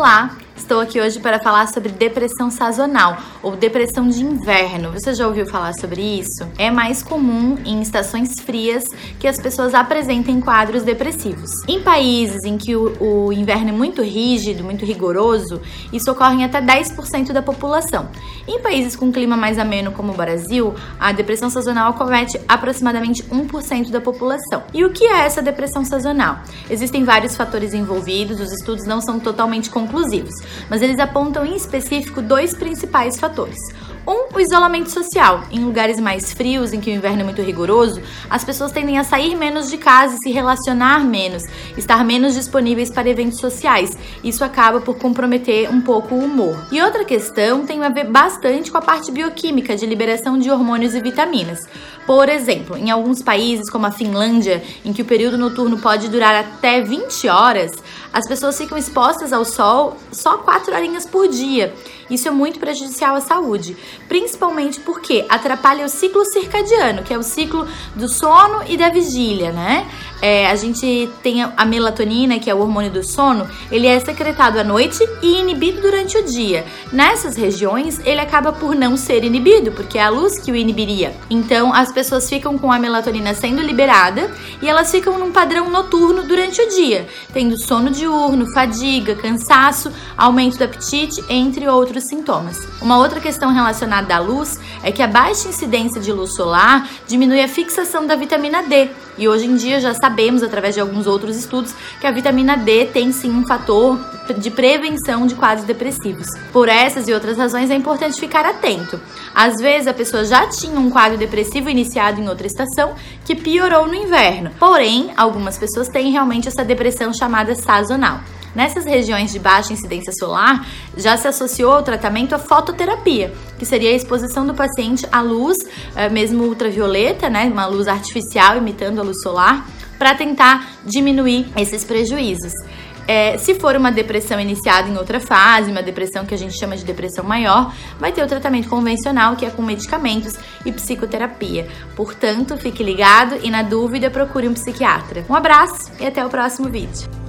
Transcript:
Olá, estou aqui hoje para falar sobre depressão sazonal ou depressão de inverno. Você já ouviu falar sobre isso? É mais comum em estações frias que as pessoas apresentem quadros depressivos. Em países em que o, o inverno é muito rígido, muito rigoroso, isso ocorre em até 10% da população. Em países com clima mais ameno, como o Brasil, a depressão sazonal acomete aproximadamente 1% da população. E o que é essa depressão sazonal? Existem vários fatores envolvidos, os estudos não são totalmente conclusivos, mas eles apontam em específico dois principais fatores. Um, o isolamento social. Em lugares mais frios, em que o inverno é muito rigoroso, as pessoas tendem a sair menos de casa e se relacionar menos, estar menos disponíveis para eventos sociais. Isso acaba por comprometer um pouco o humor. E outra questão tem a ver bastante com a parte bioquímica de liberação de hormônios e vitaminas. Por exemplo, em alguns países, como a Finlândia, em que o período noturno pode durar até 20 horas, as pessoas ficam expostas ao sol só 4 horinhas por dia. Isso é muito prejudicial à saúde, principalmente porque atrapalha o ciclo circadiano, que é o ciclo do sono e da vigília, né? É, a gente tem a melatonina, que é o hormônio do sono, ele é secretado à noite e inibido durante o dia. Nessas regiões, ele acaba por não ser inibido, porque é a luz que o inibiria. Então, as pessoas ficam com a melatonina sendo liberada e elas ficam num padrão noturno durante o dia, tendo sono diurno, fadiga, cansaço, aumento do apetite, entre outros sintomas. Uma outra questão relacionada à luz é que a baixa incidência de luz solar diminui a fixação da vitamina D. E hoje em dia já sabemos, através de alguns outros estudos, que a vitamina D tem sim um fator de prevenção de quadros depressivos. Por essas e outras razões é importante ficar atento. Às vezes a pessoa já tinha um quadro depressivo iniciado em outra estação que piorou no inverno. Porém, algumas pessoas têm realmente essa depressão chamada sazonal. Nessas regiões de baixa incidência solar, já se associou ao tratamento a fototerapia, que seria a exposição do paciente à luz, eh, mesmo ultravioleta, né, uma luz artificial imitando a luz solar, para tentar diminuir esses prejuízos. É, se for uma depressão iniciada em outra fase, uma depressão que a gente chama de depressão maior, vai ter o tratamento convencional, que é com medicamentos e psicoterapia. Portanto, fique ligado e na dúvida procure um psiquiatra. Um abraço e até o próximo vídeo.